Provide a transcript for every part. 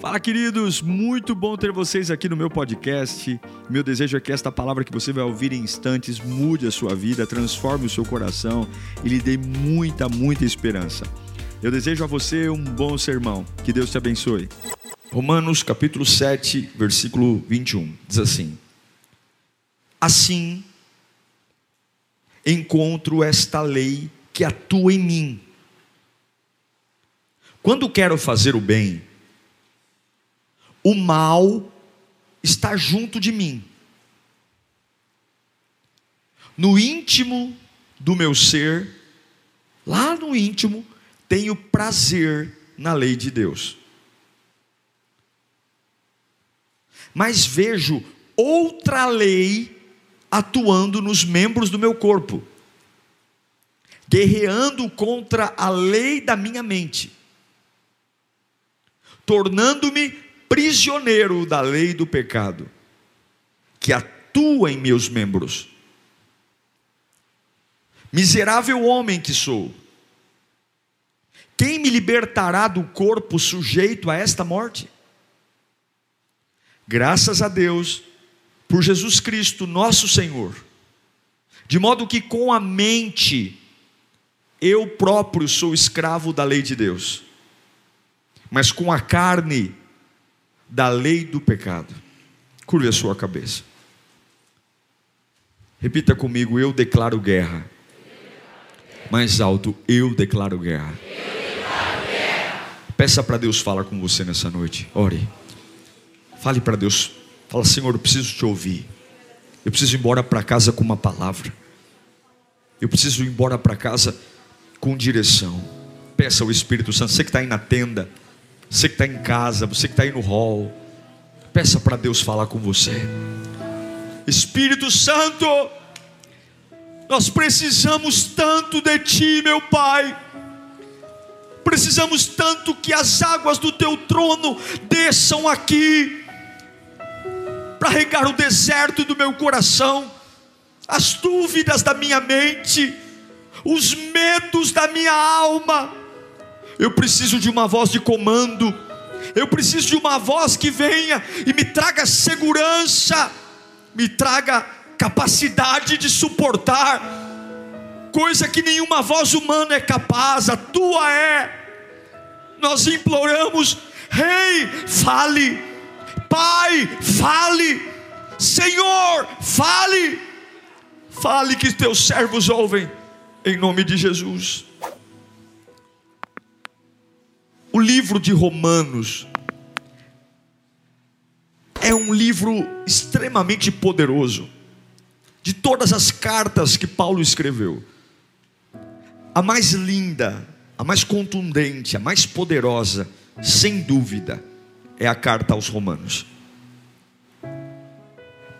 Fala, queridos! Muito bom ter vocês aqui no meu podcast. Meu desejo é que esta palavra que você vai ouvir em instantes mude a sua vida, transforme o seu coração e lhe dê muita, muita esperança. Eu desejo a você um bom sermão. Que Deus te abençoe. Romanos capítulo 7, versículo 21. Diz assim: Assim encontro esta lei que atua em mim. Quando quero fazer o bem, o mal está junto de mim. No íntimo do meu ser, lá no íntimo, tenho prazer na lei de Deus. Mas vejo outra lei atuando nos membros do meu corpo, guerreando contra a lei da minha mente, tornando-me prisioneiro da lei do pecado, que atua em meus membros. Miserável homem que sou, quem me libertará do corpo sujeito a esta morte? Graças a Deus, por Jesus Cristo, nosso Senhor, de modo que com a mente, eu próprio sou escravo da lei de Deus, mas com a carne, da lei do pecado. Curve a sua cabeça. Repita comigo: Eu declaro guerra. Mais alto, eu declaro guerra. Peça para Deus falar com você nessa noite. Ore. Fale para Deus. Fala, Senhor, eu preciso te ouvir. Eu preciso ir embora para casa com uma palavra. Eu preciso ir embora para casa com direção. Peça ao Espírito Santo. Você que está aí na tenda você que está em casa, você que está aí no hall, peça para Deus falar com você. Espírito Santo, nós precisamos tanto de Ti, meu Pai. Precisamos tanto que as águas do Teu trono desçam aqui, para regar o deserto do meu coração, as dúvidas da minha mente, os medos da minha alma eu preciso de uma voz de comando. Eu preciso de uma voz que venha e me traga segurança, me traga capacidade de suportar, coisa que nenhuma voz humana é capaz, a tua é. Nós imploramos, Rei, fale, Pai, fale, Senhor, fale, fale que teus servos ouvem, em nome de Jesus. O livro de Romanos é um livro extremamente poderoso. De todas as cartas que Paulo escreveu, a mais linda, a mais contundente, a mais poderosa, sem dúvida, é a carta aos Romanos.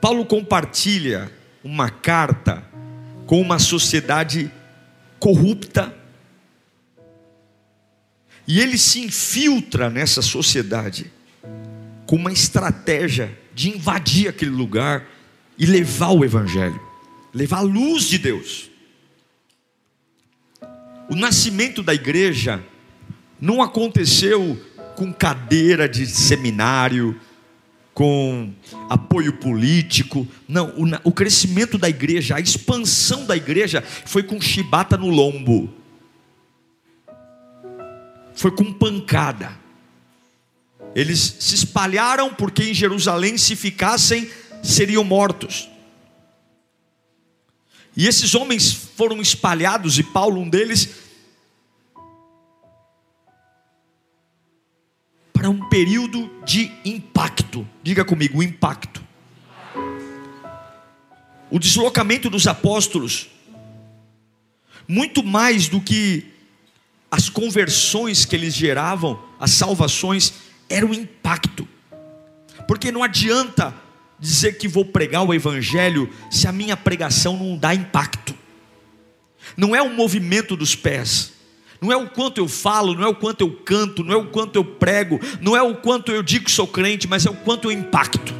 Paulo compartilha uma carta com uma sociedade corrupta, e ele se infiltra nessa sociedade com uma estratégia de invadir aquele lugar e levar o Evangelho, levar a luz de Deus. O nascimento da igreja não aconteceu com cadeira de seminário, com apoio político. Não, o, o, crescimento da igreja, a expansão da igreja foi com chibata no lombo foi com pancada. Eles se espalharam porque em Jerusalém, se ficassem, seriam mortos. E esses homens foram espalhados, e Paulo, um deles, para um período de impacto. Diga comigo, impacto. O deslocamento dos apóstolos, muito mais do que as conversões que eles geravam, as salvações, eram um impacto. Porque não adianta dizer que vou pregar o Evangelho se a minha pregação não dá impacto. Não é o movimento dos pés, não é o quanto eu falo, não é o quanto eu canto, não é o quanto eu prego, não é o quanto eu digo que sou crente, mas é o quanto eu impacto.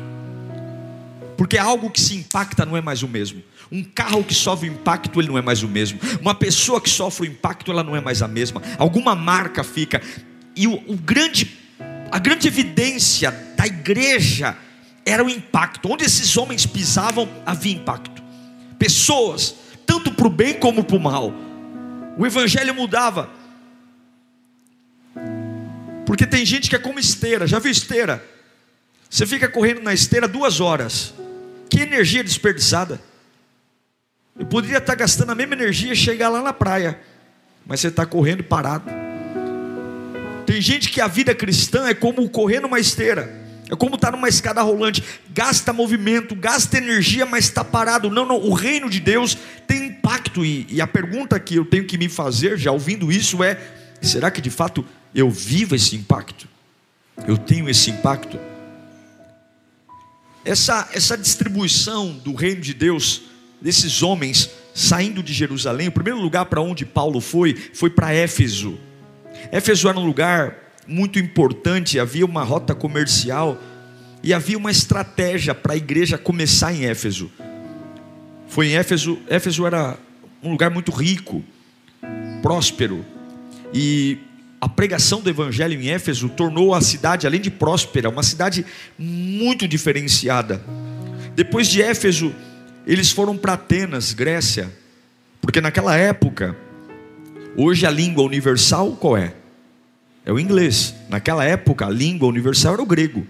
Porque algo que se impacta não é mais o mesmo. Um carro que sofre o impacto, ele não é mais o mesmo. Uma pessoa que sofre o impacto, ela não é mais a mesma. Alguma marca fica. E o, o grande a grande evidência da igreja era o impacto. Onde esses homens pisavam, havia impacto. Pessoas, tanto para o bem como para o mal. O evangelho mudava. Porque tem gente que é como esteira, já viu esteira? Você fica correndo na esteira duas horas. Que energia desperdiçada. Eu poderia estar gastando a mesma energia chegar lá na praia. Mas você está correndo parado. Tem gente que a vida cristã é como correr numa esteira. É como estar numa escada rolante, gasta movimento, gasta energia, mas está parado. Não, não, o reino de Deus tem impacto. E, e, a pergunta que eu tenho que me fazer, já ouvindo isso, é: será que de fato eu vivo esse impacto? Eu tenho esse impacto? Essa, essa distribuição do reino de Deus, desses homens saindo de Jerusalém, o primeiro lugar para onde Paulo foi, foi para Éfeso. Éfeso era um lugar muito importante, havia uma rota comercial e havia uma estratégia para a igreja começar em Éfeso. Foi em Éfeso, Éfeso era um lugar muito rico, próspero, e a pregação do evangelho em Éfeso tornou a cidade, além de próspera, uma cidade muito diferenciada. Depois de Éfeso, eles foram para Atenas, Grécia, porque naquela época, hoje a língua universal qual é? É o inglês. Naquela época, a língua universal era o grego.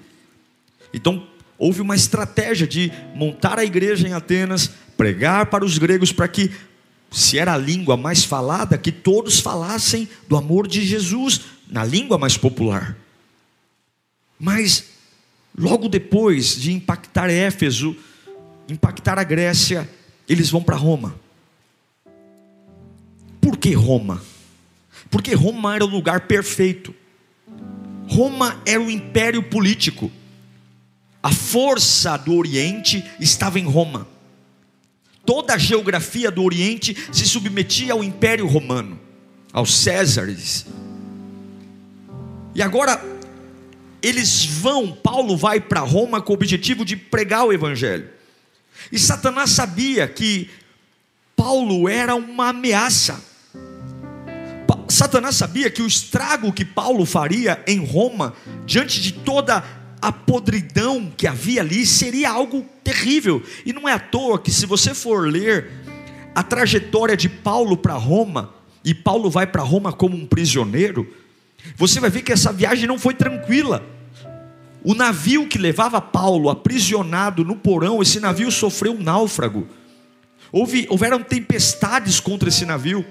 Então, houve uma estratégia de montar a igreja em Atenas, pregar para os gregos para que se era a língua mais falada, que todos falassem do amor de Jesus na língua mais popular. Mas, logo depois de impactar Éfeso, impactar a Grécia, eles vão para Roma. Por que Roma? Porque Roma era o lugar perfeito. Roma era o império político. A força do Oriente estava em Roma toda a geografia do Oriente se submetia ao Império Romano, aos Césares. E agora eles vão, Paulo vai para Roma com o objetivo de pregar o Evangelho. E Satanás sabia que Paulo era uma ameaça. Satanás sabia que o estrago que Paulo faria em Roma, diante de toda a podridão que havia ali seria algo terrível. E não é à toa que, se você for ler a trajetória de Paulo para Roma, e Paulo vai para Roma como um prisioneiro, você vai ver que essa viagem não foi tranquila. O navio que levava Paulo aprisionado no porão, esse navio sofreu um náufrago. Houve, houveram tempestades contra esse navio.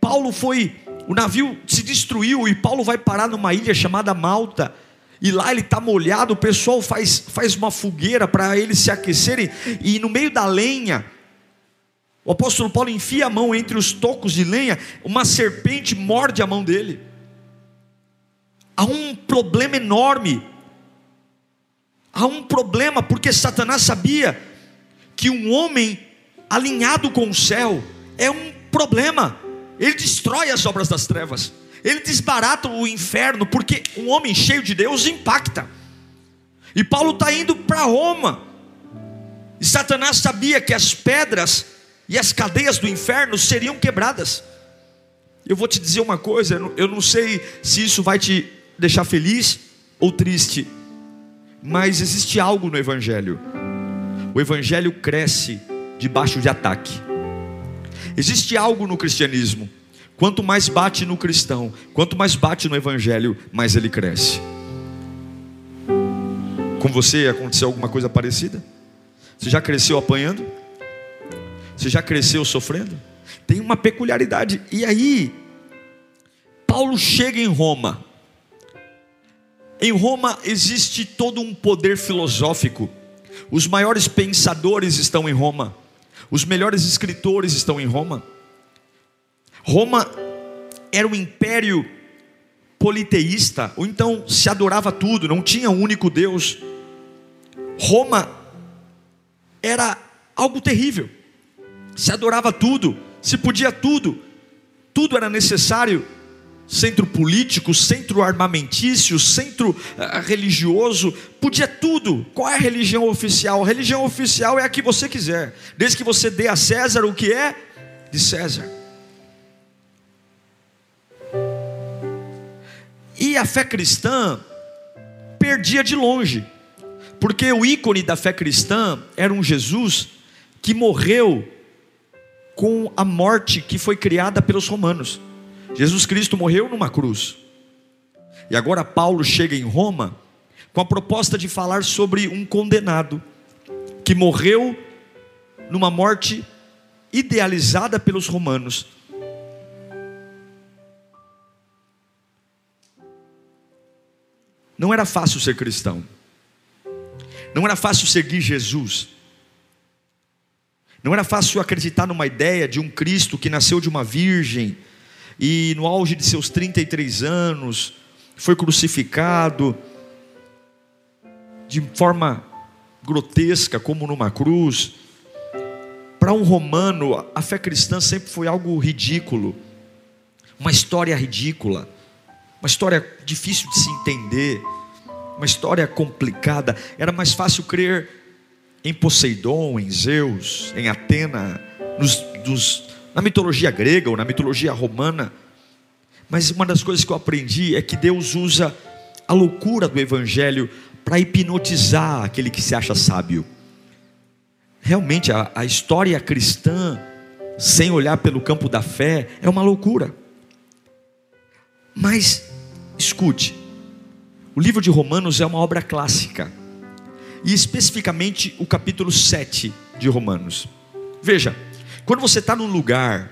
Paulo foi, o navio se destruiu e Paulo vai parar numa ilha chamada Malta e lá ele está molhado, o pessoal faz, faz uma fogueira para eles se aquecerem, e no meio da lenha, o apóstolo Paulo enfia a mão entre os tocos de lenha, uma serpente morde a mão dele. Há um problema enorme. Há um problema, porque Satanás sabia que um homem alinhado com o céu é um problema, ele destrói as obras das trevas. Ele desbarata o inferno, porque um homem cheio de Deus impacta. E Paulo está indo para Roma. E Satanás sabia que as pedras e as cadeias do inferno seriam quebradas. Eu vou te dizer uma coisa, eu não sei se isso vai te deixar feliz ou triste, mas existe algo no Evangelho. O Evangelho cresce debaixo de ataque. Existe algo no cristianismo Quanto mais bate no cristão, quanto mais bate no evangelho, mais ele cresce. Com você aconteceu alguma coisa parecida? Você já cresceu apanhando? Você já cresceu sofrendo? Tem uma peculiaridade. E aí, Paulo chega em Roma. Em Roma existe todo um poder filosófico. Os maiores pensadores estão em Roma. Os melhores escritores estão em Roma. Roma era um império politeísta, ou então se adorava tudo, não tinha um único Deus. Roma era algo terrível, se adorava tudo, se podia tudo, tudo era necessário. Centro político, centro armamentício, centro uh, religioso, podia tudo. Qual é a religião oficial? A religião oficial é a que você quiser, desde que você dê a César o que é de César. E a fé cristã perdia de longe, porque o ícone da fé cristã era um Jesus que morreu com a morte que foi criada pelos romanos. Jesus Cristo morreu numa cruz. E agora Paulo chega em Roma com a proposta de falar sobre um condenado que morreu numa morte idealizada pelos romanos. Não era fácil ser cristão. Não era fácil seguir Jesus. Não era fácil acreditar numa ideia de um Cristo que nasceu de uma virgem e no auge de seus 33 anos foi crucificado de forma grotesca, como numa cruz. Para um romano, a fé cristã sempre foi algo ridículo, uma história ridícula, uma história difícil de se entender, uma história complicada. Era mais fácil crer em Poseidon, em Zeus, em Atena, nos, nos, na mitologia grega ou na mitologia romana. Mas uma das coisas que eu aprendi é que Deus usa a loucura do Evangelho para hipnotizar aquele que se acha sábio. Realmente, a, a história cristã, sem olhar pelo campo da fé, é uma loucura. Mas, escute, o livro de Romanos é uma obra clássica, e especificamente o capítulo 7 de Romanos. Veja, quando você está num lugar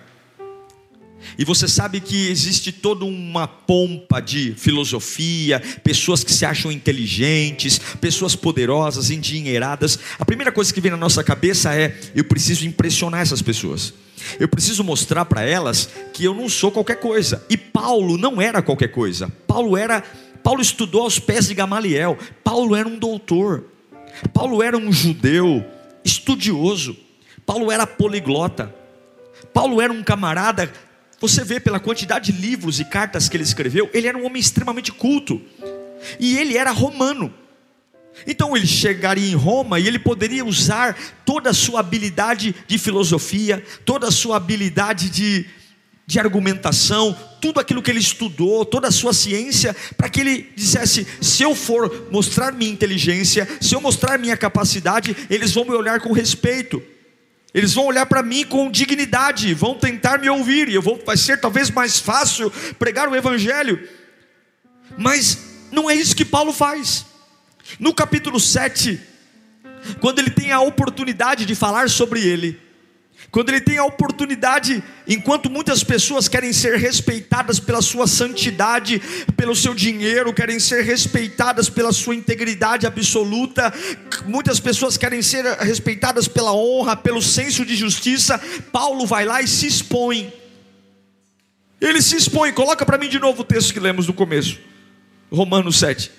e você sabe que existe toda uma pompa de filosofia, pessoas que se acham inteligentes, pessoas poderosas, endinheiradas. A primeira coisa que vem na nossa cabeça é: eu preciso impressionar essas pessoas. Eu preciso mostrar para elas que eu não sou qualquer coisa. E Paulo não era qualquer coisa. Paulo era Paulo estudou aos pés de Gamaliel. Paulo era um doutor. Paulo era um judeu estudioso. Paulo era poliglota. Paulo era um camarada você vê pela quantidade de livros e cartas que ele escreveu, ele era um homem extremamente culto. E ele era romano. Então ele chegaria em Roma e ele poderia usar toda a sua habilidade de filosofia, toda a sua habilidade de, de argumentação, tudo aquilo que ele estudou, toda a sua ciência, para que ele dissesse: se eu for mostrar minha inteligência, se eu mostrar minha capacidade, eles vão me olhar com respeito. Eles vão olhar para mim com dignidade, vão tentar me ouvir, e eu vou, vai ser talvez mais fácil pregar o Evangelho. Mas não é isso que Paulo faz. No capítulo 7, quando ele tem a oportunidade de falar sobre ele, quando ele tem a oportunidade, enquanto muitas pessoas querem ser respeitadas pela sua santidade, pelo seu dinheiro, querem ser respeitadas pela sua integridade absoluta, muitas pessoas querem ser respeitadas pela honra, pelo senso de justiça, Paulo vai lá e se expõe. Ele se expõe, coloca para mim de novo o texto que lemos no começo, Romanos 7.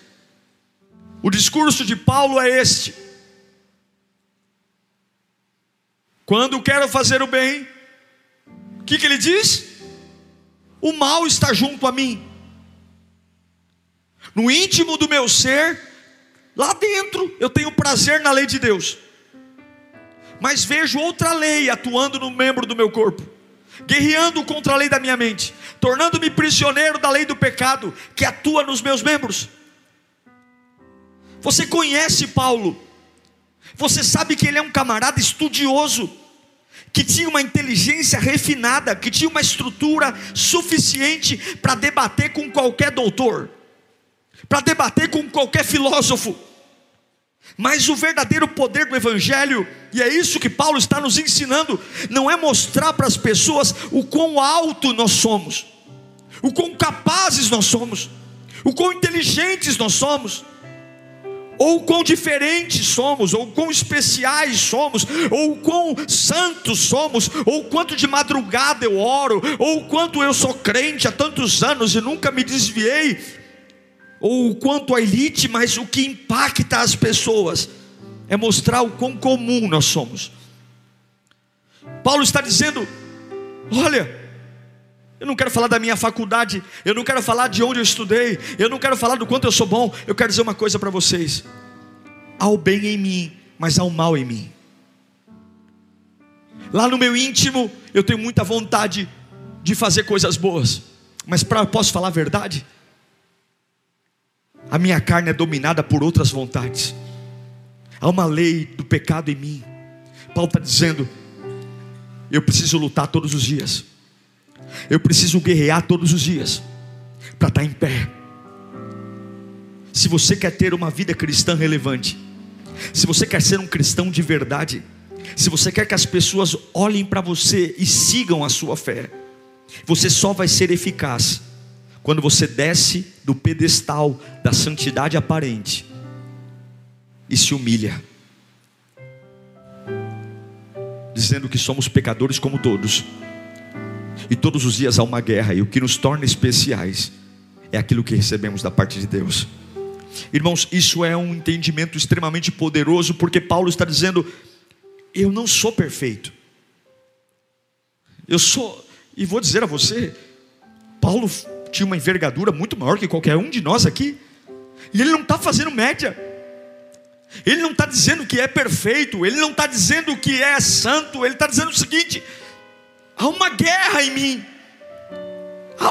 O discurso de Paulo é este Quando quero fazer o bem, o que, que ele diz? O mal está junto a mim. No íntimo do meu ser, lá dentro, eu tenho prazer na lei de Deus. Mas vejo outra lei atuando no membro do meu corpo, guerreando contra a lei da minha mente, tornando-me prisioneiro da lei do pecado que atua nos meus membros. Você conhece Paulo? Você sabe que ele é um camarada estudioso, que tinha uma inteligência refinada, que tinha uma estrutura suficiente para debater com qualquer doutor, para debater com qualquer filósofo. Mas o verdadeiro poder do Evangelho, e é isso que Paulo está nos ensinando, não é mostrar para as pessoas o quão alto nós somos, o quão capazes nós somos, o quão inteligentes nós somos ou quão diferentes somos, ou quão especiais somos, ou quão santos somos, ou quanto de madrugada eu oro, ou quanto eu sou crente há tantos anos e nunca me desviei, ou quanto a elite, mas o que impacta as pessoas é mostrar o quão comum nós somos. Paulo está dizendo: olha, eu não quero falar da minha faculdade, eu não quero falar de onde eu estudei, eu não quero falar do quanto eu sou bom, eu quero dizer uma coisa para vocês: há o bem em mim, mas há o mal em mim. Lá no meu íntimo, eu tenho muita vontade de fazer coisas boas, mas pra, posso falar a verdade? A minha carne é dominada por outras vontades. Há uma lei do pecado em mim. Paulo está dizendo: eu preciso lutar todos os dias. Eu preciso guerrear todos os dias para estar tá em pé. Se você quer ter uma vida cristã relevante, se você quer ser um cristão de verdade, se você quer que as pessoas olhem para você e sigam a sua fé, você só vai ser eficaz quando você desce do pedestal da santidade aparente e se humilha, dizendo que somos pecadores como todos, e todos os dias há uma guerra, e o que nos torna especiais é aquilo que recebemos da parte de Deus. Irmãos, isso é um entendimento extremamente poderoso, porque Paulo está dizendo: eu não sou perfeito, eu sou, e vou dizer a você, Paulo tinha uma envergadura muito maior que qualquer um de nós aqui, e ele não está fazendo média, ele não está dizendo que é perfeito, ele não está dizendo que é santo, ele está dizendo o seguinte: há uma guerra em mim.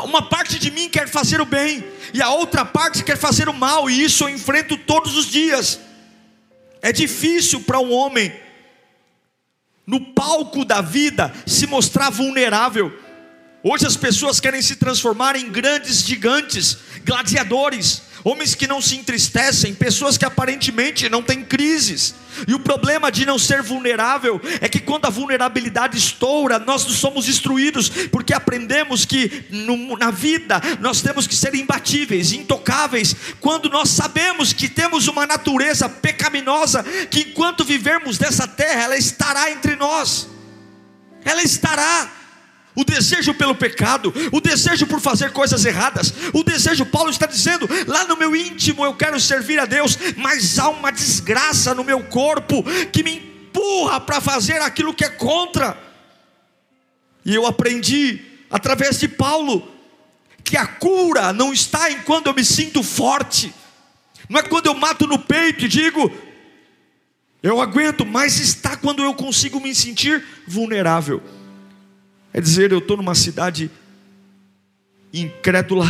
Uma parte de mim quer fazer o bem, e a outra parte quer fazer o mal, e isso eu enfrento todos os dias. É difícil para um homem, no palco da vida, se mostrar vulnerável. Hoje as pessoas querem se transformar em grandes gigantes, gladiadores, homens que não se entristecem, pessoas que aparentemente não têm crises. E o problema de não ser vulnerável é que quando a vulnerabilidade estoura, nós somos destruídos, porque aprendemos que no, na vida nós temos que ser imbatíveis, intocáveis, quando nós sabemos que temos uma natureza pecaminosa, que enquanto vivermos dessa terra, ela estará entre nós, ela estará o desejo pelo pecado, o desejo por fazer coisas erradas, o desejo, Paulo está dizendo, lá no meu íntimo eu quero servir a Deus, mas há uma desgraça no meu corpo que me empurra para fazer aquilo que é contra. E eu aprendi através de Paulo que a cura não está em quando eu me sinto forte, não é quando eu mato no peito e digo, eu aguento, mas está quando eu consigo me sentir vulnerável. É dizer, eu estou numa cidade incrédula,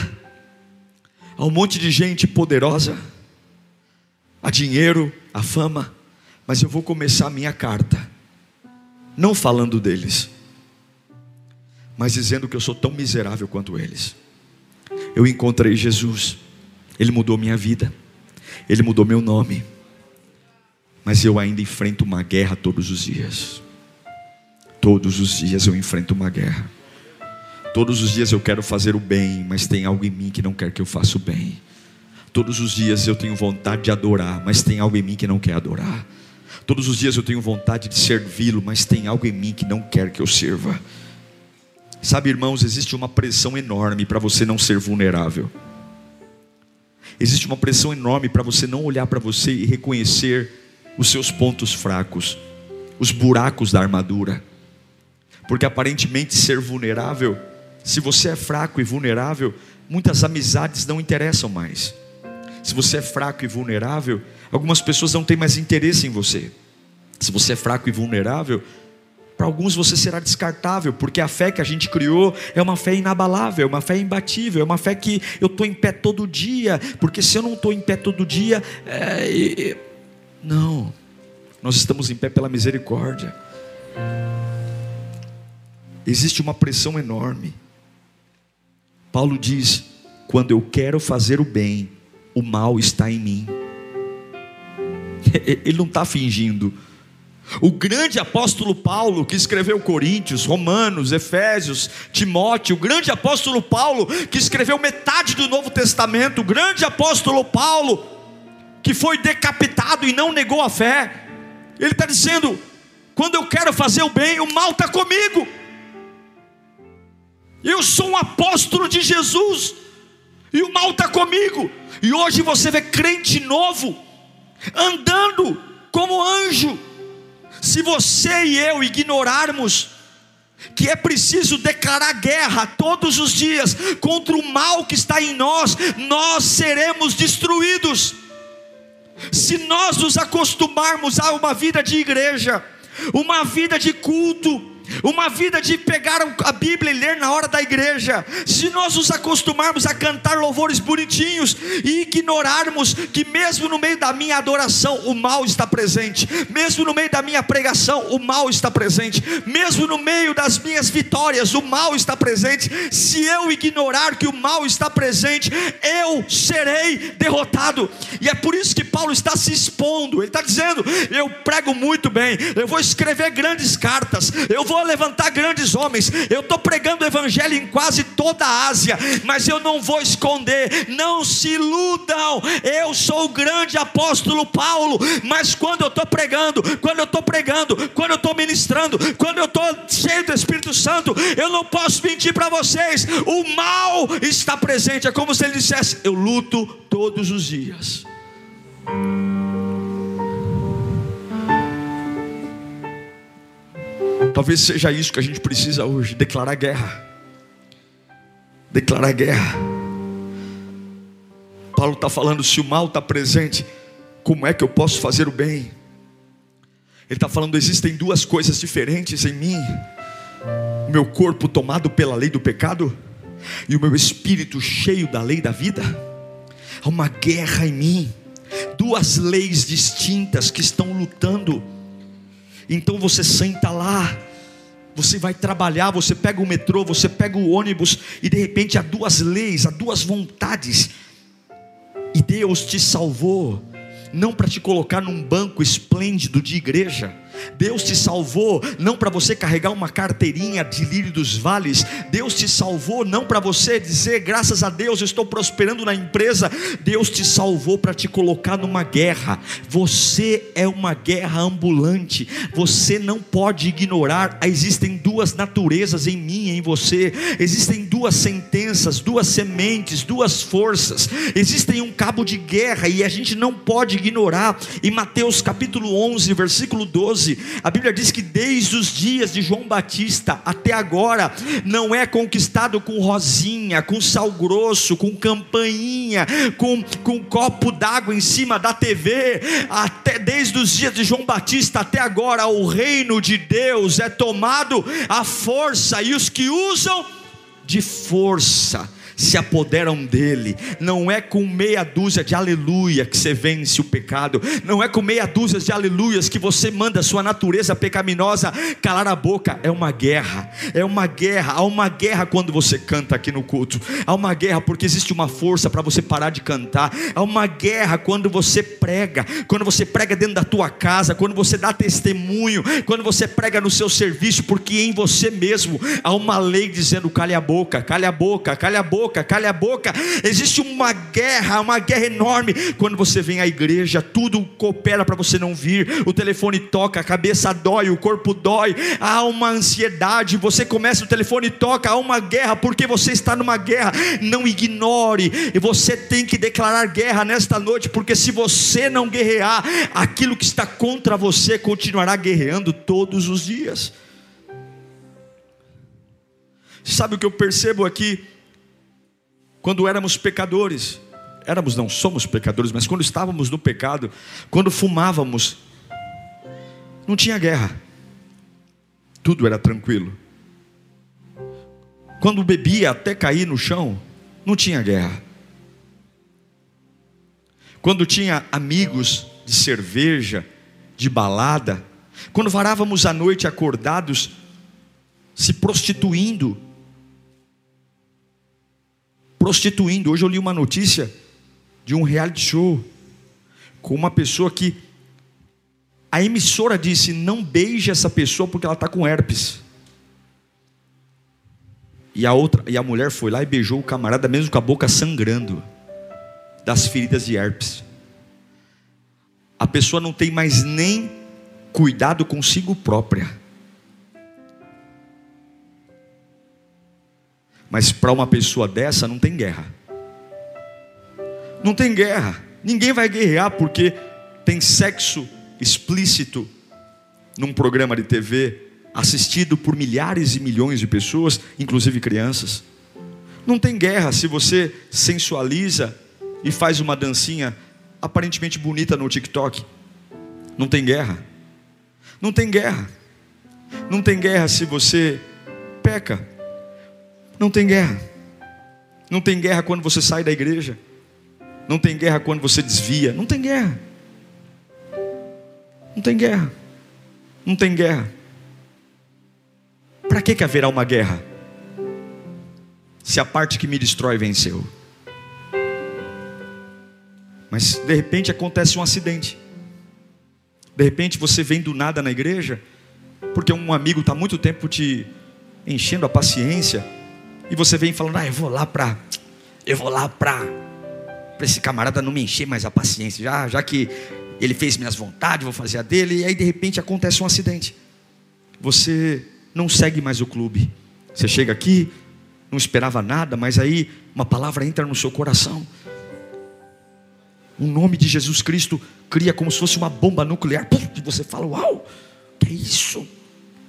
há um monte de gente poderosa, há dinheiro, há fama, mas eu vou começar a minha carta, não falando deles, mas dizendo que eu sou tão miserável quanto eles. Eu encontrei Jesus, Ele mudou minha vida, Ele mudou meu nome, mas eu ainda enfrento uma guerra todos os dias. Todos os dias eu enfrento uma guerra. Todos os dias eu quero fazer o bem, mas tem algo em mim que não quer que eu faça o bem. Todos os dias eu tenho vontade de adorar, mas tem algo em mim que não quer adorar. Todos os dias eu tenho vontade de servi-lo, mas tem algo em mim que não quer que eu sirva. Sabe, irmãos, existe uma pressão enorme para você não ser vulnerável. Existe uma pressão enorme para você não olhar para você e reconhecer os seus pontos fracos, os buracos da armadura. Porque aparentemente ser vulnerável, se você é fraco e vulnerável, muitas amizades não interessam mais. Se você é fraco e vulnerável, algumas pessoas não têm mais interesse em você. Se você é fraco e vulnerável, para alguns você será descartável, porque a fé que a gente criou é uma fé inabalável, é uma fé imbatível, é uma fé que eu estou em pé todo dia, porque se eu não estou em pé todo dia, é, é, não, nós estamos em pé pela misericórdia existe uma pressão enorme. Paulo diz: quando eu quero fazer o bem, o mal está em mim. Ele não está fingindo. O grande apóstolo Paulo, que escreveu Coríntios, Romanos, Efésios, Timóteo, o grande apóstolo Paulo, que escreveu metade do Novo Testamento, o grande apóstolo Paulo, que foi decapitado e não negou a fé, ele está dizendo: quando eu quero fazer o bem, o mal está comigo. Eu sou um apóstolo de Jesus, e o mal está comigo. E hoje você vê crente novo, andando como anjo. Se você e eu ignorarmos que é preciso declarar guerra todos os dias contra o mal que está em nós, nós seremos destruídos. Se nós nos acostumarmos a uma vida de igreja, uma vida de culto, uma vida de pegar a Bíblia e ler na hora da igreja, se nós nos acostumarmos a cantar louvores bonitinhos e ignorarmos que, mesmo no meio da minha adoração, o mal está presente, mesmo no meio da minha pregação, o mal está presente, mesmo no meio das minhas vitórias, o mal está presente. Se eu ignorar que o mal está presente, eu serei derrotado, e é por isso que Paulo está se expondo, ele está dizendo: Eu prego muito bem, eu vou escrever grandes cartas, eu vou levantar grandes homens. Eu estou pregando o evangelho em quase toda a Ásia, mas eu não vou esconder. Não se iludam. Eu sou o grande apóstolo Paulo, mas quando eu estou pregando, quando eu estou pregando, quando eu estou ministrando, quando eu estou cheio do Espírito Santo, eu não posso mentir para vocês. O mal está presente. É como se ele dissesse: Eu luto todos os dias. Talvez seja isso que a gente precisa hoje: declarar guerra. Declarar guerra. Paulo está falando: se o mal está presente, como é que eu posso fazer o bem? Ele está falando: existem duas coisas diferentes em mim: o meu corpo tomado pela lei do pecado e o meu espírito cheio da lei da vida. Há uma guerra em mim, duas leis distintas que estão lutando. Então você senta lá, você vai trabalhar, você pega o metrô, você pega o ônibus, e de repente há duas leis, há duas vontades, e Deus te salvou, não para te colocar num banco esplêndido de igreja, Deus te salvou não para você carregar uma carteirinha de lírio dos vales. Deus te salvou não para você dizer graças a Deus eu estou prosperando na empresa. Deus te salvou para te colocar numa guerra. Você é uma guerra ambulante. Você não pode ignorar. Existem duas naturezas em mim e em você. Existem duas sentenças, duas sementes, duas forças. Existem um cabo de guerra e a gente não pode ignorar. Em Mateus capítulo 11, versículo 12 12, a Bíblia diz que desde os dias de João Batista até agora, não é conquistado com rosinha, com sal grosso, com campainha, com, com copo d'água em cima da TV, até desde os dias de João Batista até agora, o reino de Deus é tomado à força, e os que usam de força se apoderam dele. Não é com meia dúzia de aleluia que você vence o pecado. Não é com meia dúzia de aleluias que você manda a sua natureza pecaminosa calar a boca. É uma guerra. É uma guerra. Há uma guerra quando você canta aqui no culto. Há uma guerra porque existe uma força para você parar de cantar. Há uma guerra quando você prega. Quando você prega dentro da tua casa. Quando você dá testemunho. Quando você prega no seu serviço. Porque em você mesmo há uma lei dizendo: cale a boca, cale a boca, cale a boca boca, cale a boca. Existe uma guerra, uma guerra enorme. Quando você vem à igreja, tudo coopera para você não vir. O telefone toca, a cabeça dói, o corpo dói. Há uma ansiedade. Você começa, o telefone toca, há uma guerra, porque você está numa guerra. Não ignore. E você tem que declarar guerra nesta noite, porque se você não guerrear, aquilo que está contra você continuará guerreando todos os dias. Sabe o que eu percebo aqui? Quando éramos pecadores, éramos não somos pecadores, mas quando estávamos no pecado, quando fumávamos, não tinha guerra, tudo era tranquilo. Quando bebia até cair no chão, não tinha guerra. Quando tinha amigos de cerveja, de balada, quando varávamos a noite acordados, se prostituindo, prostituindo. Hoje eu li uma notícia de um reality show com uma pessoa que a emissora disse: não beije essa pessoa porque ela está com herpes. E a outra, e a mulher foi lá e beijou o camarada mesmo com a boca sangrando das feridas de herpes. A pessoa não tem mais nem cuidado consigo própria. Mas para uma pessoa dessa não tem guerra. Não tem guerra. Ninguém vai guerrear porque tem sexo explícito num programa de TV assistido por milhares e milhões de pessoas, inclusive crianças. Não tem guerra se você sensualiza e faz uma dancinha aparentemente bonita no TikTok. Não tem guerra. Não tem guerra. Não tem guerra se você peca. Não tem guerra. Não tem guerra quando você sai da igreja. Não tem guerra quando você desvia. Não tem guerra. Não tem guerra. Não tem guerra. Para que, que haverá uma guerra? Se a parte que me destrói venceu. Mas de repente acontece um acidente. De repente você vem do nada na igreja, porque um amigo está muito tempo te enchendo a paciência, e você vem falando, ah, eu vou lá para, eu vou lá para, para esse camarada não me encher mais a paciência, já, já que ele fez minhas vontades, vou fazer a dele, e aí de repente acontece um acidente. Você não segue mais o clube. Você chega aqui, não esperava nada, mas aí uma palavra entra no seu coração. O nome de Jesus Cristo cria como se fosse uma bomba nuclear. E você fala: Uau, que é isso?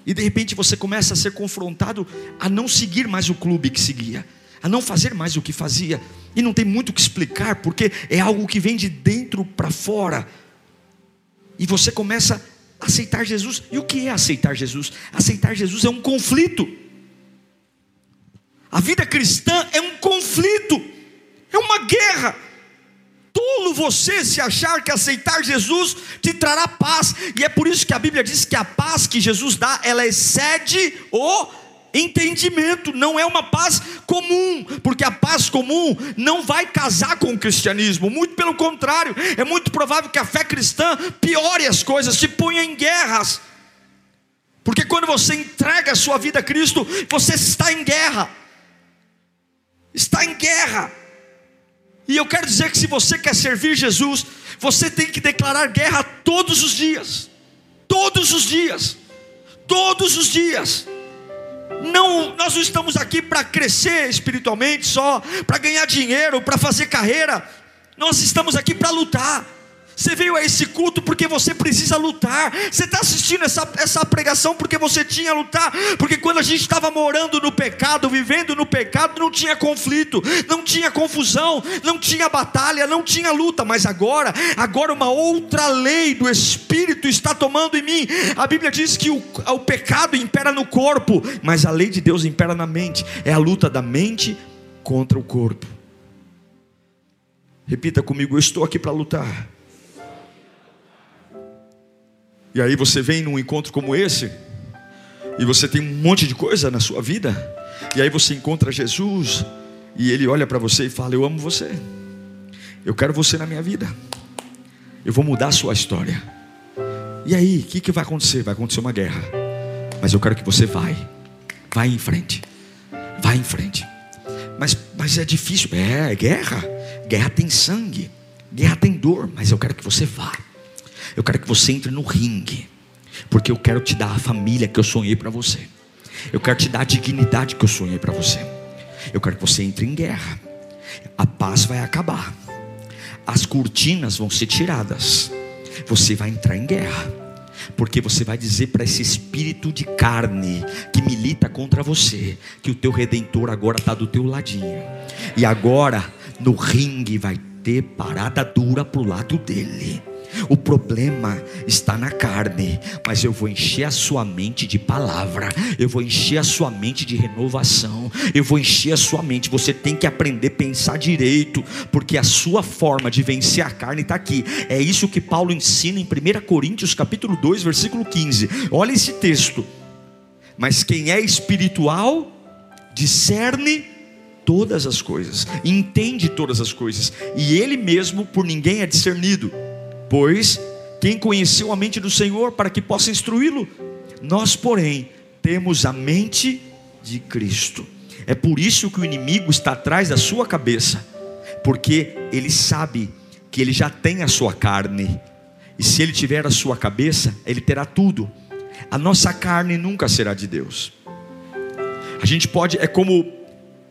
E de repente você começa a ser confrontado a não seguir mais o clube que seguia, a não fazer mais o que fazia. E não tem muito o que explicar, porque é algo que vem de dentro para fora. E você começa a aceitar Jesus. E o que é aceitar Jesus? Aceitar Jesus é um conflito. A vida cristã é um conflito, é uma guerra tolo você se achar que aceitar Jesus te trará paz. E é por isso que a Bíblia diz que a paz que Jesus dá, ela excede o entendimento, não é uma paz comum, porque a paz comum não vai casar com o cristianismo, muito pelo contrário, é muito provável que a fé cristã piore as coisas, te ponha em guerras. Porque quando você entrega a sua vida a Cristo, você está em guerra. Está em guerra. E eu quero dizer que se você quer servir Jesus, você tem que declarar guerra todos os dias. Todos os dias. Todos os dias. Não, nós não estamos aqui para crescer espiritualmente só, para ganhar dinheiro, para fazer carreira. Nós estamos aqui para lutar. Você veio a esse culto porque você precisa lutar. Você está assistindo essa, essa pregação porque você tinha lutar. Porque quando a gente estava morando no pecado, vivendo no pecado, não tinha conflito, não tinha confusão, não tinha batalha, não tinha luta. Mas agora, agora uma outra lei do Espírito está tomando em mim. A Bíblia diz que o, o pecado impera no corpo, mas a lei de Deus impera na mente. É a luta da mente contra o corpo. Repita comigo: eu estou aqui para lutar e aí você vem num encontro como esse, e você tem um monte de coisa na sua vida, e aí você encontra Jesus, e ele olha para você e fala: Eu amo você, eu quero você na minha vida, eu vou mudar a sua história. E aí, o que, que vai acontecer? Vai acontecer uma guerra, mas eu quero que você vai, vai em frente, vai em frente. Mas, mas é difícil, é, é guerra, guerra tem sangue, guerra tem dor, mas eu quero que você vá. Eu quero que você entre no ringue, porque eu quero te dar a família que eu sonhei para você. Eu quero te dar a dignidade que eu sonhei para você. Eu quero que você entre em guerra. A paz vai acabar. As cortinas vão ser tiradas. Você vai entrar em guerra. Porque você vai dizer para esse espírito de carne que milita contra você que o teu redentor agora está do teu ladinho. E agora no ringue vai ter parada dura pro lado dele. O problema está na carne, mas eu vou encher a sua mente de palavra, eu vou encher a sua mente de renovação, eu vou encher a sua mente. Você tem que aprender a pensar direito, porque a sua forma de vencer a carne está aqui. É isso que Paulo ensina em 1 Coríntios capítulo 2, versículo 15. Olha esse texto. Mas quem é espiritual discerne todas as coisas, entende todas as coisas, e ele mesmo por ninguém é discernido. Pois quem conheceu a mente do Senhor para que possa instruí-lo? Nós, porém, temos a mente de Cristo. É por isso que o inimigo está atrás da sua cabeça, porque ele sabe que ele já tem a sua carne, e se ele tiver a sua cabeça, ele terá tudo. A nossa carne nunca será de Deus. A gente pode, é como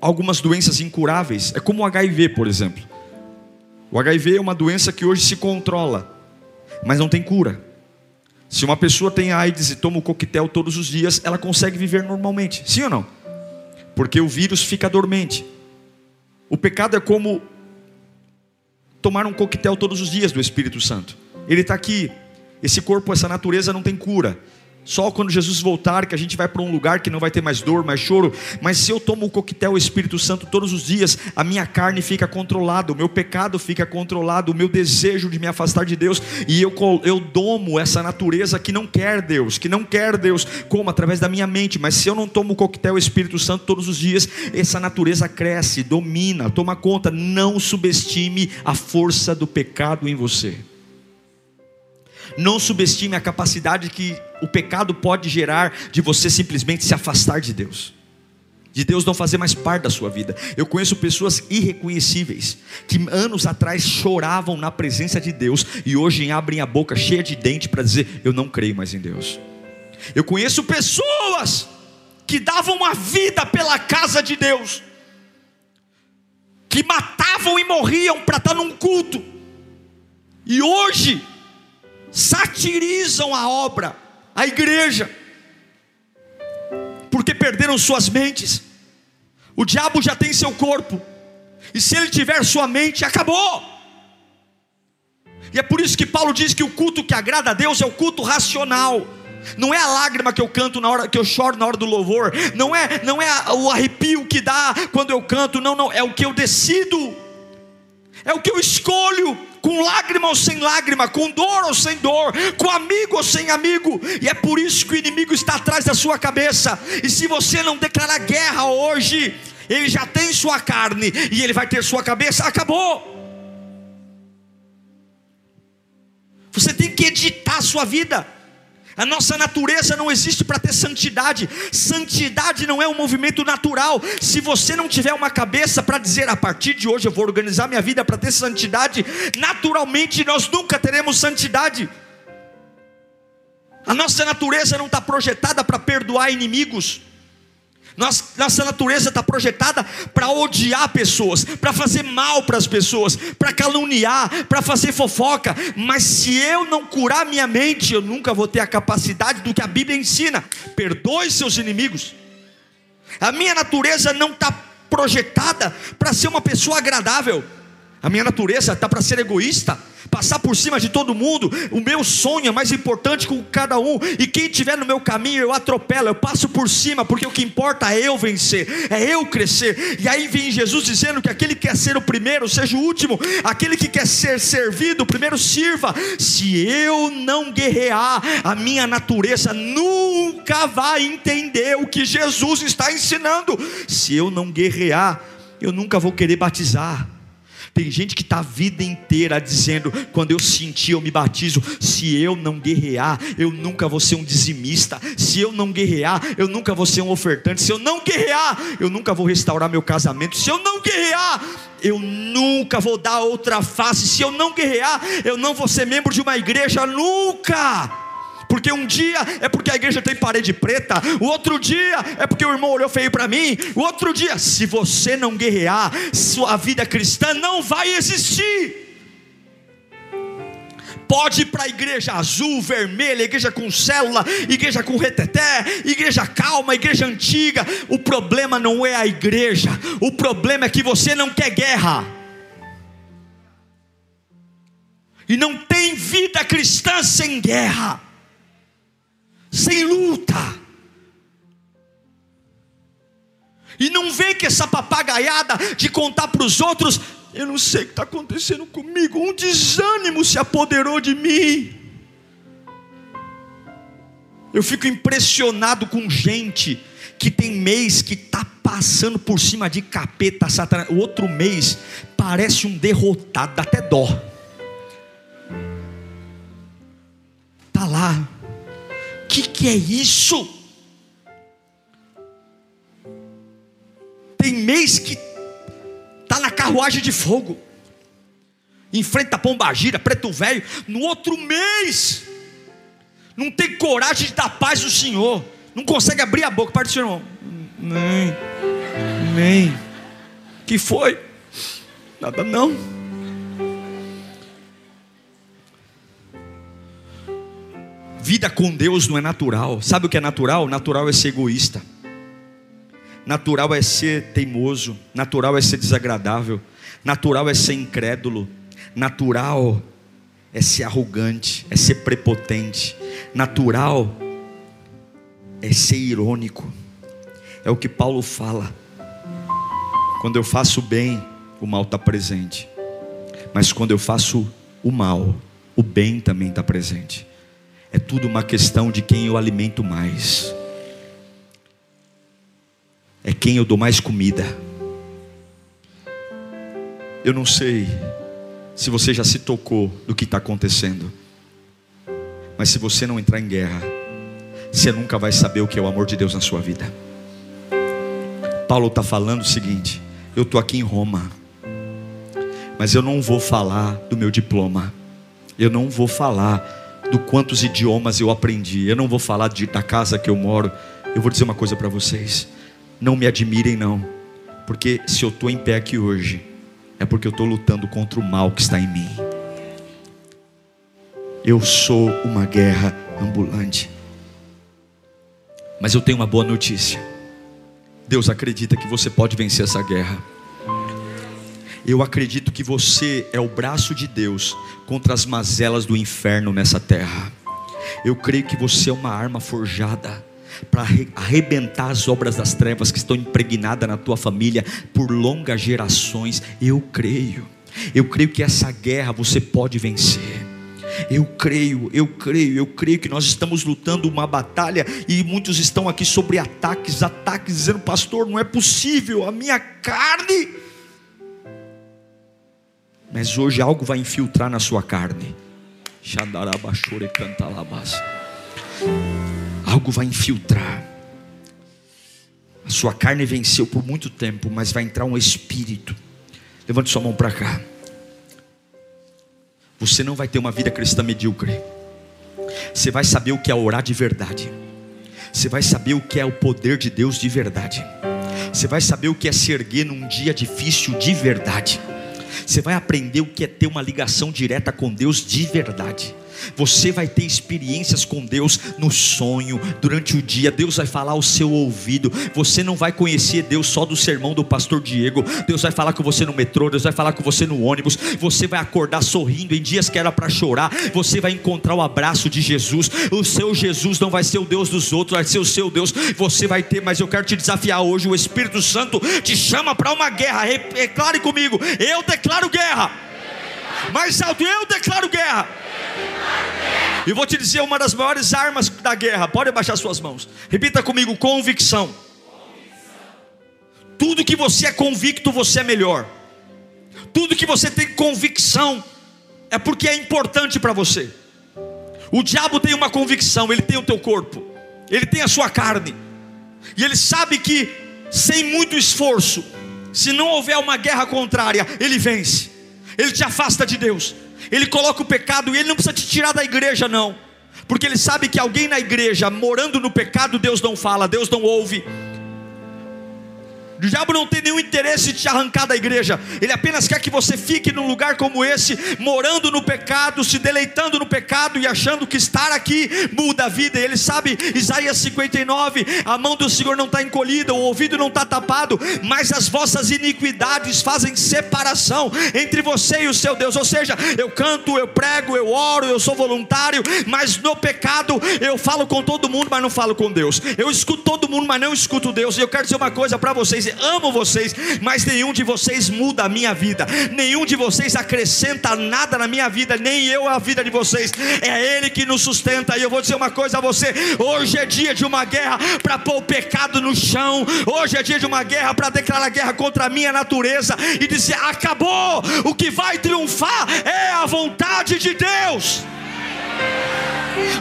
algumas doenças incuráveis, é como o HIV, por exemplo. O HIV é uma doença que hoje se controla, mas não tem cura. Se uma pessoa tem AIDS e toma o coquetel todos os dias, ela consegue viver normalmente, sim ou não? Porque o vírus fica dormente. O pecado é como tomar um coquetel todos os dias do Espírito Santo. Ele está aqui. Esse corpo, essa natureza não tem cura. Só quando Jesus voltar que a gente vai para um lugar que não vai ter mais dor, mais choro. Mas se eu tomo o coquetel Espírito Santo todos os dias, a minha carne fica controlada, o meu pecado fica controlado, o meu desejo de me afastar de Deus e eu eu domo essa natureza que não quer Deus, que não quer Deus, como através da minha mente. Mas se eu não tomo o coquetel Espírito Santo todos os dias, essa natureza cresce, domina, toma conta. Não subestime a força do pecado em você. Não subestime a capacidade que o pecado pode gerar de você simplesmente se afastar de Deus. De Deus não fazer mais parte da sua vida. Eu conheço pessoas irreconhecíveis que anos atrás choravam na presença de Deus e hoje abrem a boca cheia de dente para dizer: Eu não creio mais em Deus. Eu conheço pessoas que davam a vida pela casa de Deus, que matavam e morriam para estar num culto, e hoje satirizam a obra, a igreja, porque perderam suas mentes. O diabo já tem seu corpo, e se ele tiver sua mente, acabou. E é por isso que Paulo diz que o culto que agrada a Deus é o culto racional. Não é a lágrima que eu canto na hora que eu choro na hora do louvor, não é, não é o arrepio que dá quando eu canto, não, não, é o que eu decido. É o que eu escolho com lágrima ou sem lágrima, com dor ou sem dor, com amigo ou sem amigo, e é por isso que o inimigo está atrás da sua cabeça. E se você não declarar guerra hoje, ele já tem sua carne e ele vai ter sua cabeça, acabou. Você tem que editar a sua vida. A nossa natureza não existe para ter santidade. Santidade não é um movimento natural. Se você não tiver uma cabeça para dizer a partir de hoje eu vou organizar minha vida para ter santidade, naturalmente nós nunca teremos santidade. A nossa natureza não está projetada para perdoar inimigos. Nossa, natureza está projetada para odiar pessoas, para fazer mal para as pessoas, para caluniar, para fazer fofoca. Mas se eu não curar minha mente, eu nunca vou ter a capacidade do que a Bíblia ensina. Perdoe seus inimigos. A minha natureza não está projetada para ser uma pessoa agradável. A minha natureza está para ser egoísta passar por cima de todo mundo. O meu sonho é mais importante com cada um, e quem estiver no meu caminho eu atropelo, eu passo por cima, porque o que importa é eu vencer, é eu crescer. E aí vem Jesus dizendo que aquele que quer ser o primeiro, seja o último, aquele que quer ser servido, primeiro sirva. Se eu não guerrear, a minha natureza nunca vai entender o que Jesus está ensinando. Se eu não guerrear, eu nunca vou querer batizar. Tem gente que está a vida inteira dizendo: quando eu sentir, eu me batizo. Se eu não guerrear, eu nunca vou ser um dizimista. Se eu não guerrear, eu nunca vou ser um ofertante. Se eu não guerrear, eu nunca vou restaurar meu casamento. Se eu não guerrear, eu nunca vou dar outra face. Se eu não guerrear, eu não vou ser membro de uma igreja. Nunca porque um dia é porque a igreja tem parede preta, o outro dia é porque o irmão olhou feio para mim, o outro dia, se você não guerrear, sua vida cristã não vai existir. Pode ir para a igreja azul, vermelha, igreja com célula, igreja com reteté, igreja calma, igreja antiga. O problema não é a igreja, o problema é que você não quer guerra. E não tem vida cristã sem guerra sem luta. E não vê que essa papagaiada de contar para os outros, eu não sei o que está acontecendo comigo, um desânimo se apoderou de mim. Eu fico impressionado com gente que tem mês que está passando por cima de capeta, satanás. O outro mês parece um derrotado, dá até dó. Está lá, que, que é isso? Tem mês que está na carruagem de fogo, enfrenta pomba gira, preto velho. No outro mês, não tem coragem de dar paz ao Senhor, não consegue abrir a boca. Parte do Senhor, nem, nem. Que foi? Nada não. Vida com Deus não é natural. Sabe o que é natural? Natural é ser egoísta. Natural é ser teimoso. Natural é ser desagradável. Natural é ser incrédulo. Natural é ser arrogante, é ser prepotente. Natural é ser irônico. É o que Paulo fala. Quando eu faço bem, o mal está presente. Mas quando eu faço o mal, o bem também está presente. É tudo uma questão de quem eu alimento mais. É quem eu dou mais comida. Eu não sei se você já se tocou do que está acontecendo. Mas se você não entrar em guerra, você nunca vai saber o que é o amor de Deus na sua vida. Paulo está falando o seguinte: eu estou aqui em Roma, mas eu não vou falar do meu diploma, eu não vou falar do quantos idiomas eu aprendi, eu não vou falar de, da casa que eu moro. Eu vou dizer uma coisa para vocês: não me admirem, não, porque se eu estou em pé aqui hoje, é porque eu estou lutando contra o mal que está em mim. Eu sou uma guerra ambulante. Mas eu tenho uma boa notícia. Deus acredita que você pode vencer essa guerra. Eu acredito que você é o braço de Deus contra as mazelas do inferno nessa terra. Eu creio que você é uma arma forjada para arrebentar as obras das trevas que estão impregnadas na tua família por longas gerações. Eu creio. Eu creio que essa guerra você pode vencer. Eu creio, eu creio, eu creio que nós estamos lutando uma batalha e muitos estão aqui sobre ataques, ataques, dizendo, pastor, não é possível, a minha carne. Mas hoje algo vai infiltrar na sua carne. Algo vai infiltrar. A sua carne venceu por muito tempo, mas vai entrar um espírito. Levante sua mão para cá você não vai ter uma vida cristã medíocre. Você vai saber o que é orar de verdade. Você vai saber o que é o poder de Deus de verdade. Você vai saber o que é se erguer num dia difícil de verdade. Você vai aprender o que é ter uma ligação direta com Deus de verdade. Você vai ter experiências com Deus no sonho, durante o dia. Deus vai falar ao seu ouvido. Você não vai conhecer Deus só do sermão do pastor Diego. Deus vai falar com você no metrô, Deus vai falar com você no ônibus. Você vai acordar sorrindo em dias que era para chorar. Você vai encontrar o abraço de Jesus. O seu Jesus não vai ser o Deus dos outros, vai ser o seu Deus. Você vai ter, mas eu quero te desafiar hoje. O Espírito Santo te chama para uma guerra. Declare comigo: eu declaro guerra. Mais alto, eu declaro guerra. E vou te dizer uma das maiores armas da guerra. Pode abaixar suas mãos. Repita comigo: convicção. Tudo que você é convicto, você é melhor. Tudo que você tem convicção é porque é importante para você. O diabo tem uma convicção, ele tem o teu corpo, ele tem a sua carne, e ele sabe que sem muito esforço, se não houver uma guerra contrária, ele vence, ele te afasta de Deus. Ele coloca o pecado e ele não precisa te tirar da igreja, não. Porque ele sabe que alguém na igreja, morando no pecado, Deus não fala, Deus não ouve. O diabo não tem nenhum interesse de te arrancar da igreja, ele apenas quer que você fique num lugar como esse, morando no pecado, se deleitando no pecado e achando que estar aqui muda a vida. Ele sabe, Isaías 59, a mão do Senhor não está encolhida, o ouvido não está tapado, mas as vossas iniquidades fazem separação entre você e o seu Deus. Ou seja, eu canto, eu prego, eu oro, eu sou voluntário, mas no pecado eu falo com todo mundo, mas não falo com Deus. Eu escuto todo mundo, mas não escuto Deus. E eu quero dizer uma coisa para vocês amo vocês, mas nenhum de vocês muda a minha vida, nenhum de vocês acrescenta nada na minha vida, nem eu a vida de vocês, é Ele que nos sustenta. E eu vou dizer uma coisa a você: hoje é dia de uma guerra para pôr o pecado no chão, hoje é dia de uma guerra para declarar guerra contra a minha natureza e dizer: acabou, o que vai triunfar é a vontade de Deus.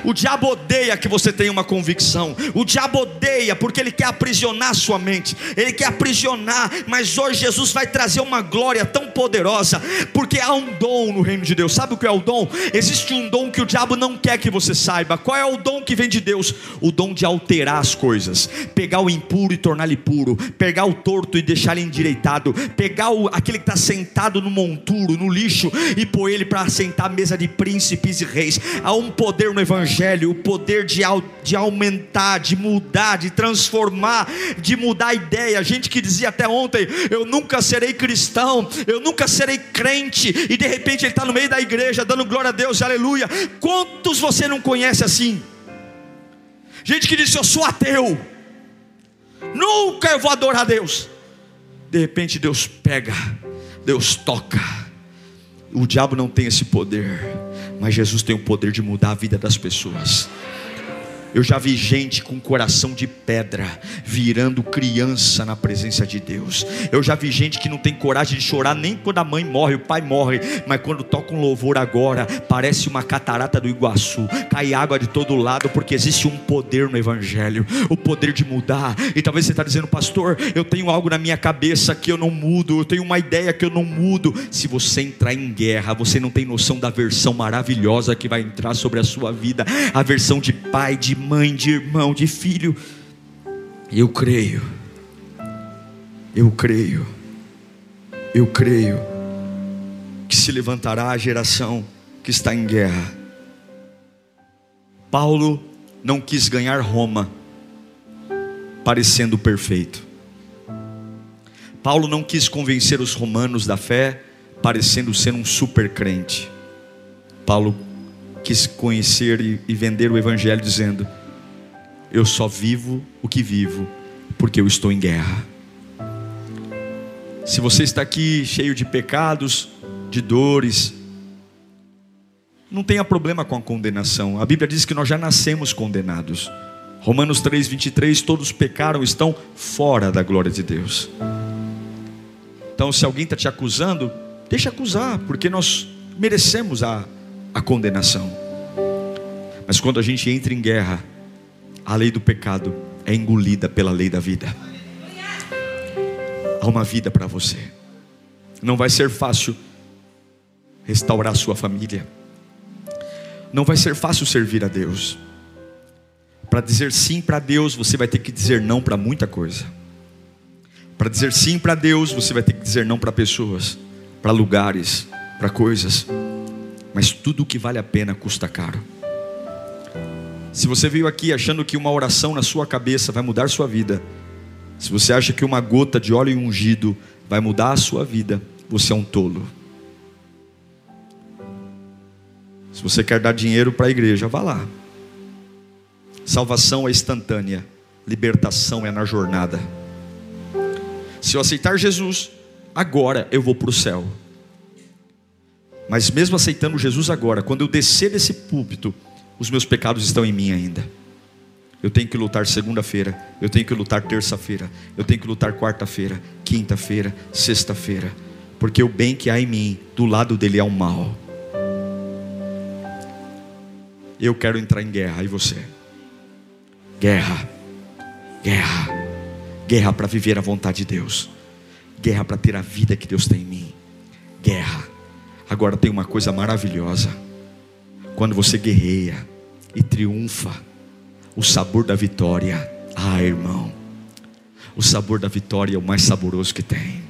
O diabo odeia que você tenha uma convicção. O diabo odeia porque ele quer aprisionar sua mente. Ele quer aprisionar, mas hoje Jesus vai trazer uma glória tão poderosa, porque há um dom no reino de Deus. Sabe o que é o dom? Existe um dom que o diabo não quer que você saiba. Qual é o dom que vem de Deus? O dom de alterar as coisas, pegar o impuro e torná-lo puro, pegar o torto e deixar ele endireitado, pegar o, aquele que está sentado no monturo, no lixo e pôr ele para sentar à mesa de príncipes e reis. Há um poder no Evangelho, o poder de, de aumentar, de mudar, de transformar, de mudar a ideia. Gente que dizia até ontem: Eu nunca serei cristão, eu nunca serei crente, e de repente ele está no meio da igreja, dando glória a Deus, aleluia. Quantos você não conhece assim? Gente que disse: Eu sou ateu, nunca eu vou adorar a Deus. De repente Deus pega, Deus toca. O diabo não tem esse poder, mas Jesus tem o poder de mudar a vida das pessoas. Eu já vi gente com coração de pedra virando criança na presença de Deus. Eu já vi gente que não tem coragem de chorar nem quando a mãe morre, o pai morre, mas quando toca um louvor agora, parece uma catarata do Iguaçu. Cai água de todo lado porque existe um poder no evangelho, o poder de mudar. E talvez você está dizendo, pastor, eu tenho algo na minha cabeça que eu não mudo, eu tenho uma ideia que eu não mudo. Se você entrar em guerra, você não tem noção da versão maravilhosa que vai entrar sobre a sua vida, a versão de pai, de mãe, de irmão, de filho. Eu creio, eu creio, eu creio que se levantará a geração que está em guerra. Paulo não quis ganhar Roma parecendo perfeito. Paulo não quis convencer os romanos da fé parecendo ser um super crente. Paulo quis conhecer e, vender o evangelho dizendo: eu só vivo o que vivo, porque eu estou em guerra. Se você está aqui cheio de pecados, de dores, não tenha problema com a condenação. A Bíblia diz que nós já nascemos condenados. Romanos 3, 23, todos pecaram, estão fora da glória de Deus. Então, se alguém está te acusando, deixa acusar, porque nós merecemos a, a condenação. Mas quando a gente entra em guerra, a lei do pecado é engolida pela lei da vida. Há uma vida para você. Não vai ser fácil restaurar sua família. Não vai ser fácil servir a Deus. Para dizer sim para Deus, você vai ter que dizer não para muita coisa. Para dizer sim para Deus, você vai ter que dizer não para pessoas, para lugares, para coisas. Mas tudo que vale a pena custa caro. Se você veio aqui achando que uma oração na sua cabeça vai mudar sua vida, se você acha que uma gota de óleo ungido vai mudar a sua vida, você é um tolo. Se você quer dar dinheiro para a igreja, vá lá. Salvação é instantânea, libertação é na jornada. Se eu aceitar Jesus, agora eu vou para o céu. Mas mesmo aceitando Jesus agora, quando eu descer desse púlpito, os meus pecados estão em mim ainda. Eu tenho que lutar segunda-feira, eu tenho que lutar terça-feira, eu tenho que lutar quarta-feira, quinta-feira, sexta-feira, porque o bem que há em mim, do lado dele é o mal. Eu quero entrar em guerra, e você? Guerra, guerra, guerra para viver a vontade de Deus, guerra para ter a vida que Deus tem em mim, guerra. Agora tem uma coisa maravilhosa quando você guerreia e triunfa, o sabor da vitória, ah, irmão, o sabor da vitória é o mais saboroso que tem.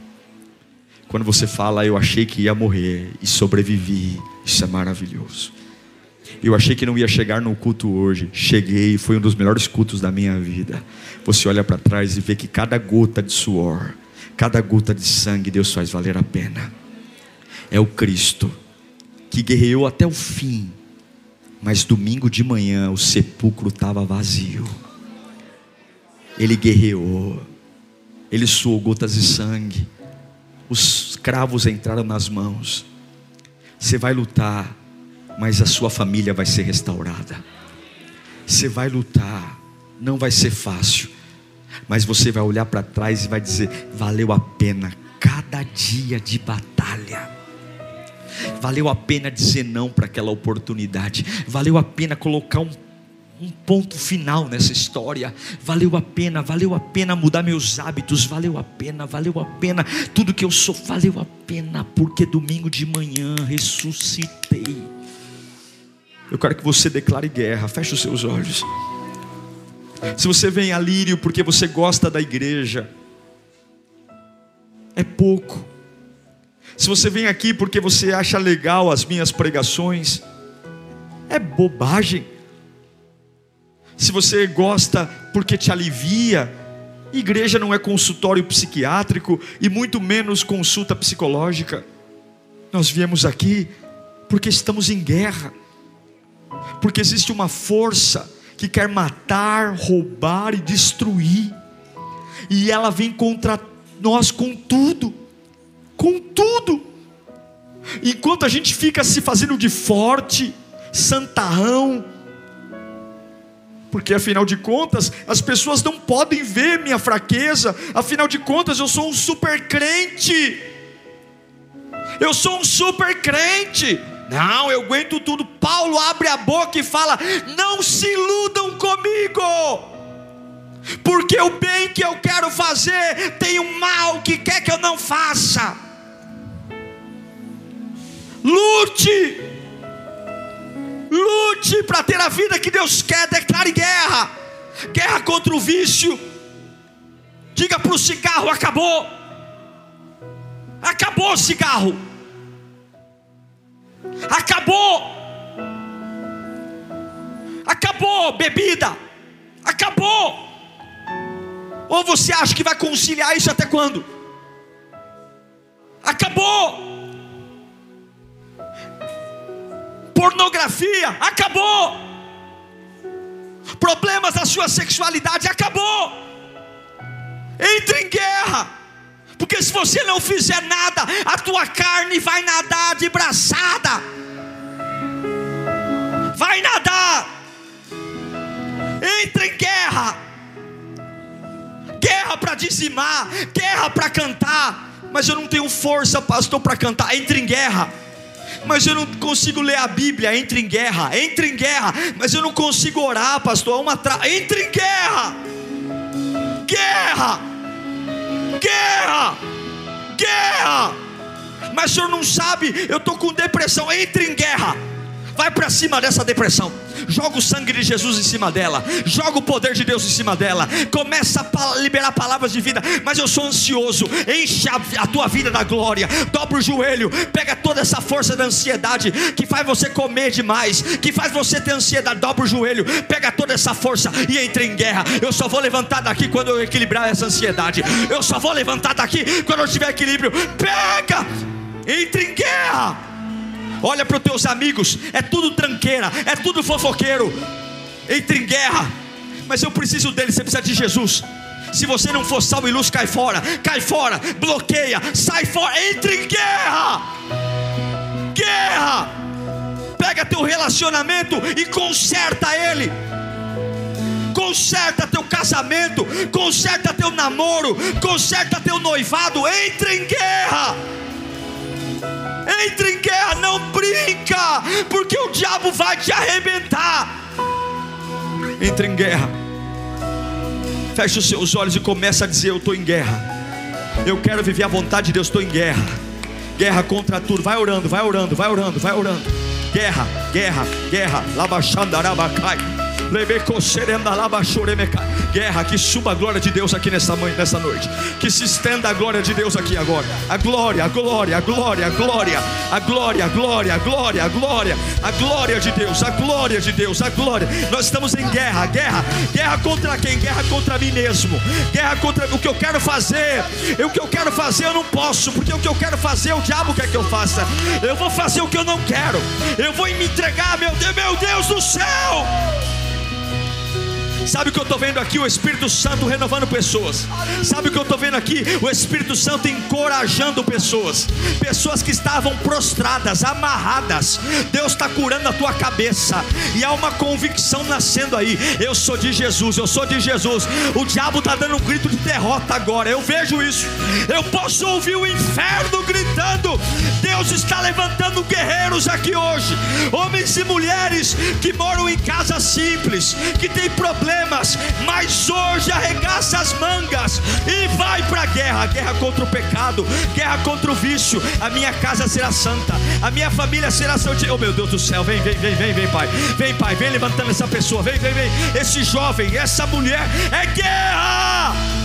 Quando você fala, eu achei que ia morrer e sobrevivi, isso é maravilhoso. Eu achei que não ia chegar no culto hoje, cheguei, foi um dos melhores cultos da minha vida. Você olha para trás e vê que cada gota de suor, cada gota de sangue, Deus faz valer a pena. É o Cristo que guerreou até o fim mas domingo de manhã o sepulcro estava vazio. Ele guerreou. Ele suou gotas de sangue. Os cravos entraram nas mãos. Você vai lutar, mas a sua família vai ser restaurada. Você vai lutar, não vai ser fácil, mas você vai olhar para trás e vai dizer: valeu a pena cada dia de batalha. Valeu a pena dizer não para aquela oportunidade. Valeu a pena colocar um, um ponto final nessa história. Valeu a pena, valeu a pena mudar meus hábitos. Valeu a pena, valeu a pena. Tudo que eu sou, valeu a pena. Porque domingo de manhã ressuscitei. Eu quero que você declare guerra. Feche os seus olhos. Se você vem a Lírio porque você gosta da igreja, é pouco. Se você vem aqui porque você acha legal as minhas pregações, é bobagem. Se você gosta porque te alivia, igreja não é consultório psiquiátrico e muito menos consulta psicológica. Nós viemos aqui porque estamos em guerra, porque existe uma força que quer matar, roubar e destruir. E ela vem contra nós com tudo, com tudo. Enquanto a gente fica se fazendo de forte, santarrão, porque afinal de contas, as pessoas não podem ver minha fraqueza, afinal de contas, eu sou um super crente. Eu sou um super crente. Não, eu aguento tudo. Paulo abre a boca e fala: Não se iludam comigo, porque o bem que eu quero fazer tem um mal que quer que eu não faça. Lute, lute para ter a vida que Deus quer, declare guerra, guerra contra o vício. Diga para o cigarro: acabou, acabou o cigarro Acabou. Acabou bebida. Acabou. Ou você acha que vai conciliar isso até quando? Acabou. Pornografia, acabou. Problemas da sua sexualidade, acabou. Entre em guerra. Porque se você não fizer nada, a tua carne vai nadar de braçada. Vai nadar. Entra em guerra. Guerra para dizimar, guerra para cantar. Mas eu não tenho força, pastor, para cantar. Entra em guerra mas eu não consigo ler a Bíblia, entre em guerra, entre em guerra, mas eu não consigo orar, pastor, é uma tra... entre em guerra, guerra, guerra, guerra. Mas o senhor não sabe, eu estou com depressão. Entre em guerra, vai para cima dessa depressão. Joga o sangue de Jesus em cima dela, joga o poder de Deus em cima dela, começa a liberar palavras de vida. Mas eu sou ansioso, enche a, a tua vida da glória, dobra o joelho, pega toda essa força da ansiedade que faz você comer demais, que faz você ter ansiedade, dobra o joelho, pega toda essa força e entra em guerra. Eu só vou levantar daqui quando eu equilibrar essa ansiedade, eu só vou levantar daqui quando eu tiver equilíbrio. Pega, entra em guerra olha para os teus amigos, é tudo tranqueira, é tudo fofoqueiro, entra em guerra, mas eu preciso dele, você precisa de Jesus. Se você não for salvo e luz, cai fora, cai fora, bloqueia, sai fora, entra em guerra, guerra. Pega teu relacionamento e conserta ele conserta teu casamento, conserta teu namoro, conserta teu noivado, entra em guerra. Entre em guerra, não brinca, porque o diabo vai te arrebentar. Entre em guerra. Feche os seus olhos e começa a dizer: Eu estou em guerra. Eu quero viver a vontade de Deus, estou em guerra. Guerra contra tudo. Vai orando, vai orando, vai orando, vai orando. Guerra, guerra, guerra. Labachandarabacai. Guerra, que suba a glória de Deus aqui nessa, nessa noite. Que se estenda a glória de Deus aqui agora. A glória, a glória, a glória, a glória. A glória, a glória, a glória, a glória. A glória de Deus, a glória de Deus, a glória. Nós estamos em guerra, guerra. Guerra contra quem? Guerra contra mim mesmo. Guerra contra o que eu quero fazer. O que eu quero fazer eu não posso, porque o que eu quero fazer o diabo quer que eu faça. Eu vou fazer o que eu não quero. Eu vou me entregar, meu Deus, meu Deus do céu. Sabe o que eu estou vendo aqui? O Espírito Santo renovando pessoas. Sabe o que eu estou vendo aqui? O Espírito Santo encorajando pessoas. Pessoas que estavam prostradas, amarradas. Deus está curando a tua cabeça. E há uma convicção nascendo aí. Eu sou de Jesus, eu sou de Jesus. O diabo está dando um grito de derrota agora. Eu vejo isso. Eu posso ouvir o inferno gritando. Deus está levantando guerreiros aqui hoje. Homens e mulheres que moram em casa simples, que têm problemas problemas, mas hoje arregaça as mangas e vai para a guerra guerra contra o pecado, guerra contra o vício. A minha casa será santa, a minha família será santa. Oh meu Deus do céu, vem, vem, vem, vem, vem, Pai, vem, Pai, vem levantando essa pessoa, vem, vem, vem. Esse jovem, essa mulher, é guerra.